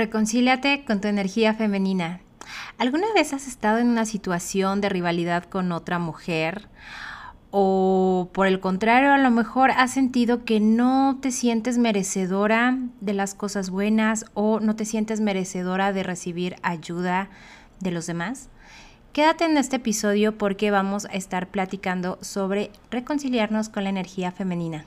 Reconcíliate con tu energía femenina. ¿Alguna vez has estado en una situación de rivalidad con otra mujer? O por el contrario, a lo mejor has sentido que no te sientes merecedora de las cosas buenas o no te sientes merecedora de recibir ayuda de los demás. Quédate en este episodio porque vamos a estar platicando sobre reconciliarnos con la energía femenina.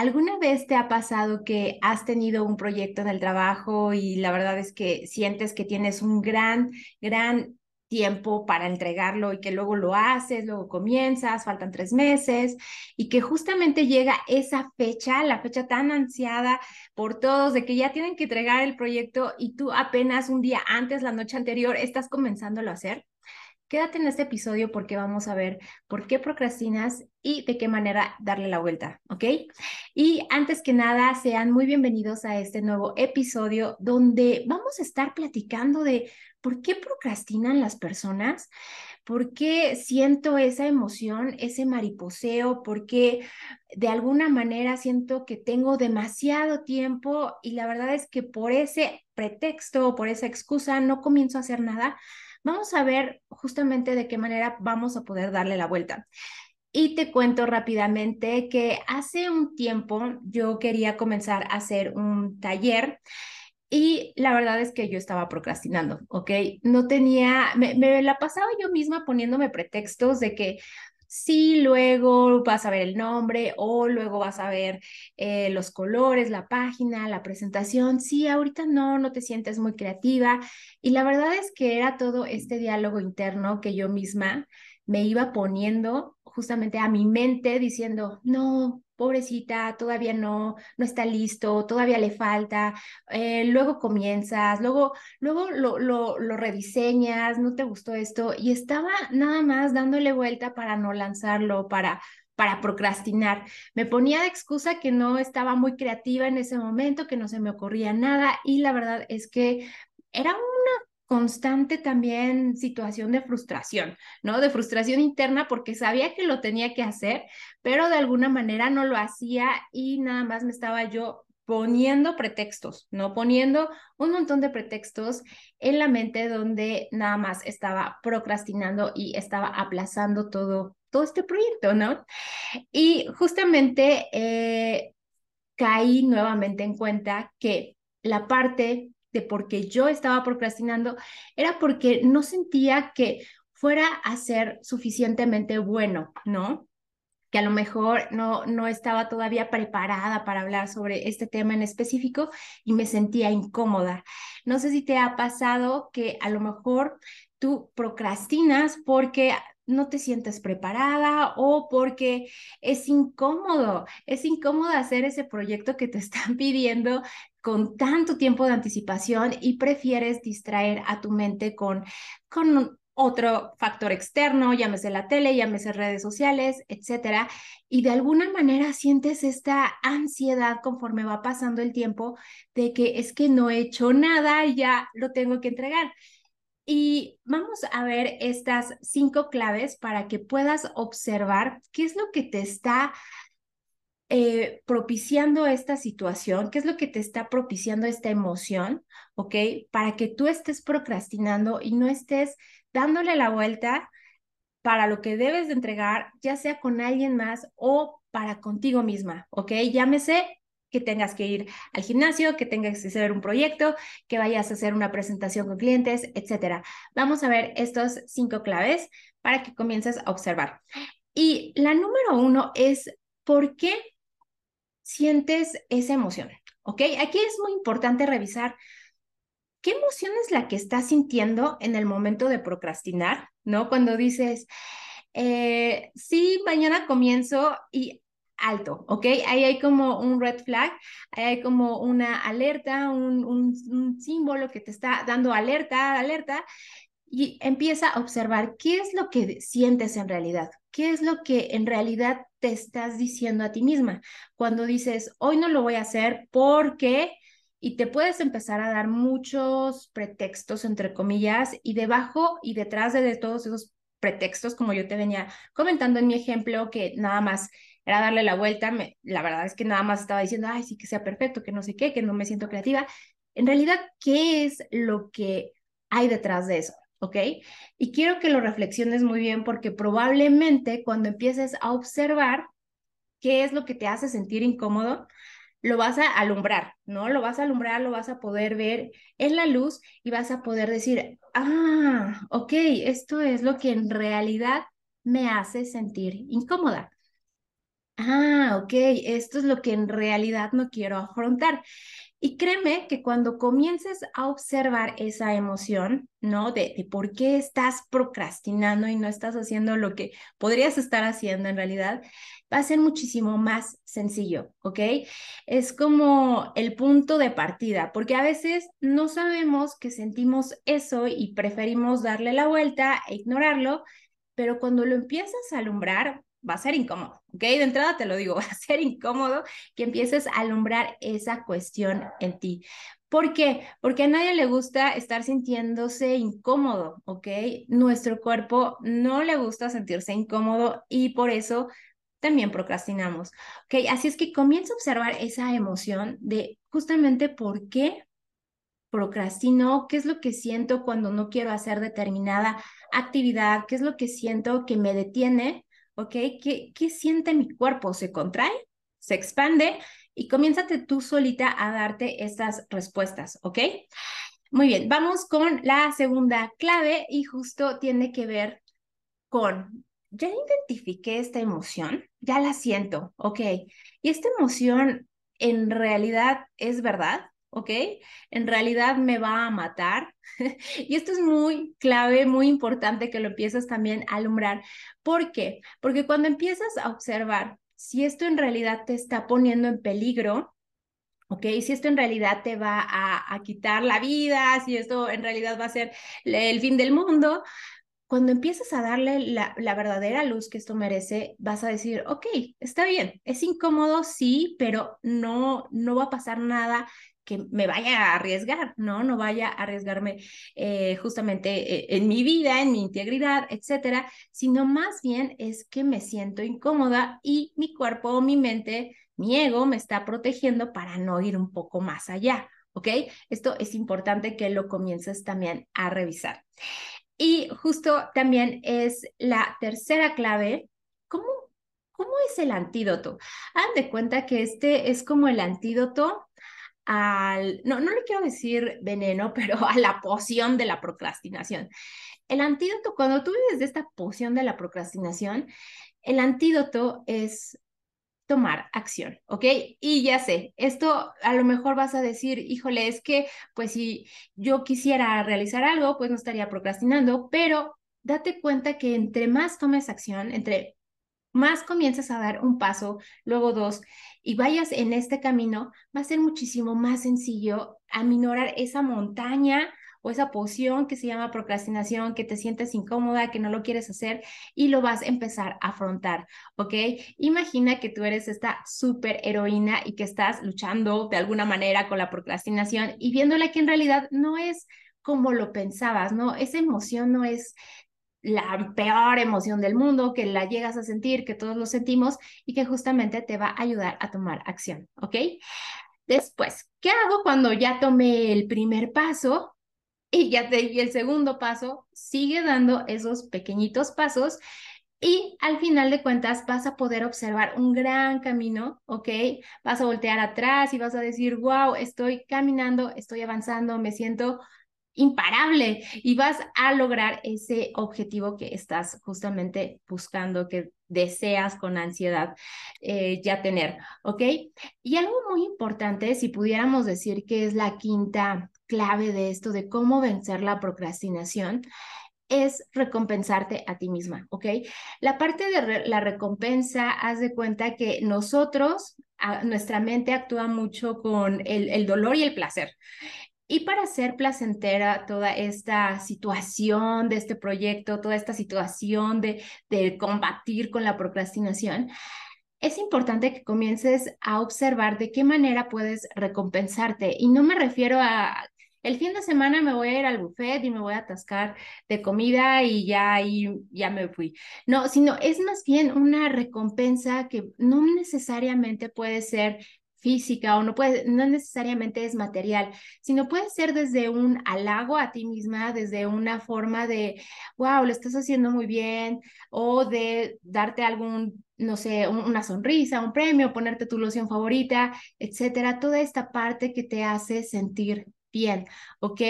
¿Alguna vez te ha pasado que has tenido un proyecto en el trabajo y la verdad es que sientes que tienes un gran, gran tiempo para entregarlo y que luego lo haces, luego comienzas, faltan tres meses y que justamente llega esa fecha, la fecha tan ansiada por todos de que ya tienen que entregar el proyecto y tú apenas un día antes, la noche anterior, estás comenzándolo a hacer? Quédate en este episodio porque vamos a ver por qué procrastinas y de qué manera darle la vuelta, ¿ok? Y antes que nada, sean muy bienvenidos a este nuevo episodio donde vamos a estar platicando de por qué procrastinan las personas, por qué siento esa emoción, ese mariposeo, por qué de alguna manera siento que tengo demasiado tiempo y la verdad es que por ese pretexto, por esa excusa, no comienzo a hacer nada Vamos a ver justamente de qué manera vamos a poder darle la vuelta. Y te cuento rápidamente que hace un tiempo yo quería comenzar a hacer un taller y la verdad es que yo estaba procrastinando, ¿ok? No tenía, me, me la pasaba yo misma poniéndome pretextos de que sí, luego vas a ver el nombre o luego vas a ver eh, los colores, la página, la presentación. Sí, ahorita no, no te sientes muy creativa. Y la verdad es que era todo este diálogo interno que yo misma me iba poniendo justamente a mi mente diciendo, no, pobrecita, todavía no, no está listo, todavía le falta, eh, luego comienzas, luego, luego lo, lo, lo rediseñas, no te gustó esto, y estaba nada más dándole vuelta para no lanzarlo, para para procrastinar. Me ponía de excusa que no estaba muy creativa en ese momento, que no se me ocurría nada y la verdad es que era una constante también situación de frustración, ¿no? De frustración interna porque sabía que lo tenía que hacer, pero de alguna manera no lo hacía y nada más me estaba yo poniendo pretextos, ¿no? Poniendo un montón de pretextos en la mente donde nada más estaba procrastinando y estaba aplazando todo, todo este proyecto, ¿no? Y justamente eh, caí nuevamente en cuenta que la parte de por qué yo estaba procrastinando era porque no sentía que fuera a ser suficientemente bueno, ¿no? que a lo mejor no, no estaba todavía preparada para hablar sobre este tema en específico y me sentía incómoda. No sé si te ha pasado que a lo mejor tú procrastinas porque no te sientes preparada o porque es incómodo, es incómodo hacer ese proyecto que te están pidiendo con tanto tiempo de anticipación y prefieres distraer a tu mente con, con otro factor externo, llámese la tele, llámese redes sociales, etcétera, y de alguna manera sientes esta ansiedad conforme va pasando el tiempo de que es que no he hecho nada ya lo tengo que entregar. Y vamos a ver estas cinco claves para que puedas observar qué es lo que te está eh, propiciando esta situación, qué es lo que te está propiciando esta emoción, ¿ok? Para que tú estés procrastinando y no estés dándole la vuelta para lo que debes de entregar, ya sea con alguien más o para contigo misma, ¿ok? Llámese que tengas que ir al gimnasio, que tengas que hacer un proyecto, que vayas a hacer una presentación con clientes, etcétera. Vamos a ver estos cinco claves para que comiences a observar. Y la número uno es, ¿por qué sientes esa emoción. ¿Ok? Aquí es muy importante revisar qué emoción es la que estás sintiendo en el momento de procrastinar, ¿no? Cuando dices, eh, sí, mañana comienzo y alto, ¿ok? Ahí hay como un red flag, ahí hay como una alerta, un, símbolo que te está dando alerta, alerta, y empieza a observar qué es lo que sientes en realidad, qué es lo que en realidad te estás diciendo a ti misma. Cuando dices, hoy no lo voy a hacer porque, y te puedes empezar a dar muchos pretextos, entre comillas, y debajo y detrás de todos esos pretextos, como yo te venía comentando en mi ejemplo, que nada más era darle la vuelta, la verdad es que nada más estaba diciendo, ay, sí que sea perfecto, que no sé qué, que no me siento creativa. En realidad, ¿qué es lo que hay detrás de eso? ¿Ok? Y quiero que lo reflexiones muy bien porque probablemente cuando empieces a observar qué es lo que te hace sentir incómodo, lo vas a alumbrar, ¿no? Lo vas a alumbrar, lo vas a poder ver en la luz y vas a poder decir, ah, ok, esto es lo que en realidad me hace sentir incómoda. Ah, ok, esto es lo que en realidad no quiero afrontar. Y créeme que cuando comiences a observar esa emoción, ¿no? De, de, por qué estás procrastinando y no estás haciendo lo que podrías estar haciendo en realidad, va a ser muchísimo más sencillo, ¿ok? Es como el punto de partida, porque a veces no sabemos que sentimos eso y preferimos darle la vuelta e ignorarlo, pero cuando lo empiezas a alumbrar, va a ser incómodo, ¿ok? De entrada te lo digo, va a ser incómodo que empieces a alumbrar esa cuestión en ti. ¿Por qué? Porque a nadie le gusta estar sintiéndose incómodo, ¿ok? Nuestro cuerpo no le gusta sentirse incómodo y por eso también procrastinamos, ¿ok? Así es que comienza a observar esa emoción de justamente por qué procrastino, qué es lo que siento cuando no quiero hacer determinada actividad, qué es lo que siento que me detiene ¿ok? ¿Qué, ¿Qué siente mi cuerpo? ¿Se contrae? ¿Se expande? Y comiénzate tú solita a darte estas respuestas, ¿ok? Muy bien, vamos con la segunda clave y justo tiene que ver con, ya identifiqué esta emoción, ya la siento, ¿ok? Y esta emoción en realidad es verdad, ¿ok? En realidad me va a matar. y esto es muy clave, muy importante que lo empieces también a alumbrar. ¿Por qué? Porque cuando empiezas a observar si esto en realidad te está poniendo en peligro, ¿ok? Si esto en realidad te va a, quitar la vida, si esto en realidad va a ser el fin del mundo, cuando empiezas a darle la, la, verdadera luz que esto merece, vas a decir, ok, está bien, es incómodo, sí, pero no, no va a pasar nada que me vaya a arriesgar, ¿no? No vaya a arriesgarme eh, justamente eh, en mi vida, en mi integridad, etcétera, sino más bien es que me siento incómoda y mi cuerpo o mi mente, mi ego me está protegiendo para no ir un poco más allá, ¿ok? Esto es importante que lo comiences también a revisar. Y justo también es la tercera clave, ¿cómo ¿Cómo es el antídoto? Hagan de cuenta que este es como el antídoto no, no le quiero decir veneno, pero a la poción de la procrastinación. El antídoto, cuando tú vives de esta poción de la procrastinación, el antídoto es tomar acción, ¿ok? Y ya sé, esto a lo mejor vas a decir, híjole, es que pues si yo quisiera realizar algo, pues no estaría procrastinando, pero date cuenta que entre más tomes acción, entre más comienzas a dar un paso, luego dos, y vayas en este camino, va a ser muchísimo más sencillo aminorar esa montaña o esa poción que se llama procrastinación, que te sientes incómoda, que no lo quieres hacer y lo vas a empezar a afrontar, ¿ok? Imagina que tú eres esta super heroína y que estás luchando de alguna manera con la procrastinación y viéndola que en realidad no es como lo pensabas, ¿no? Esa emoción no es la peor emoción del mundo, que la llegas a sentir, que todos lo sentimos y que justamente te va a ayudar a tomar acción, ¿ok? Después, ¿qué hago cuando ya tomé el primer paso y ya te di el segundo paso? Sigue dando esos pequeñitos pasos y al final de cuentas vas a poder observar un gran camino, ¿ok? Vas a voltear atrás y vas a decir, wow, estoy caminando, estoy avanzando, me siento imparable y vas a lograr ese objetivo que estás justamente buscando, que deseas con ansiedad eh, ya tener, ¿ok? Y algo muy importante, si pudiéramos decir que es la quinta clave de esto, de cómo vencer la procrastinación, es recompensarte a ti misma, ¿ok? La parte de la recompensa, haz de cuenta que nosotros, nuestra mente actúa mucho con el, el dolor y el placer. Y para hacer placentera toda esta situación de este proyecto, toda esta situación de, de combatir con la procrastinación, es importante que comiences a observar de qué manera puedes recompensarte. Y no me refiero a el fin de semana me voy a ir al buffet y me voy a atascar de comida y ya ahí ya me fui. No, sino es más bien una recompensa que no necesariamente puede ser física o no puede, no necesariamente es material, sino puede ser desde un halago a ti misma, desde una forma de, wow, lo estás haciendo muy bien, o de darte algún, no sé, una sonrisa, un premio, ponerte tu loción favorita, etcétera, toda esta parte que te hace sentir bien, ¿ok?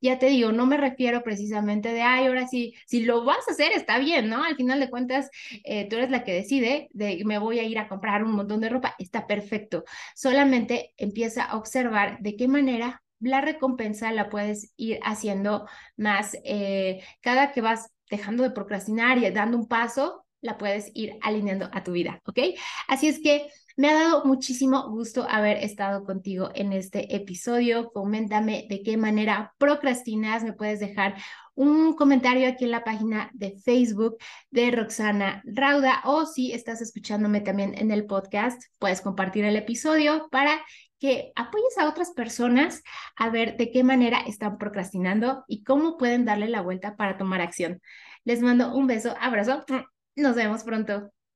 Ya te digo, no me refiero precisamente de, ay, ahora sí, si lo vas a hacer, está bien, ¿no? Al final de cuentas, eh, tú eres la que decide de me voy a ir a comprar un montón de ropa, está perfecto. Solamente empieza a observar de qué manera la recompensa la puedes ir haciendo más, eh, cada que vas dejando de procrastinar y dando un paso, la puedes ir alineando a tu vida, ¿ok? Así es que me ha dado muchísimo gusto haber estado contigo en este episodio. Coméntame de qué manera procrastinas. Me puedes dejar un comentario aquí en la página de Facebook de Roxana Rauda o si estás escuchándome también en el podcast, puedes compartir el episodio para que apoyes a otras personas a ver de qué manera están procrastinando y cómo pueden darle la vuelta para tomar acción. Les mando un beso, abrazo. Nos vemos pronto.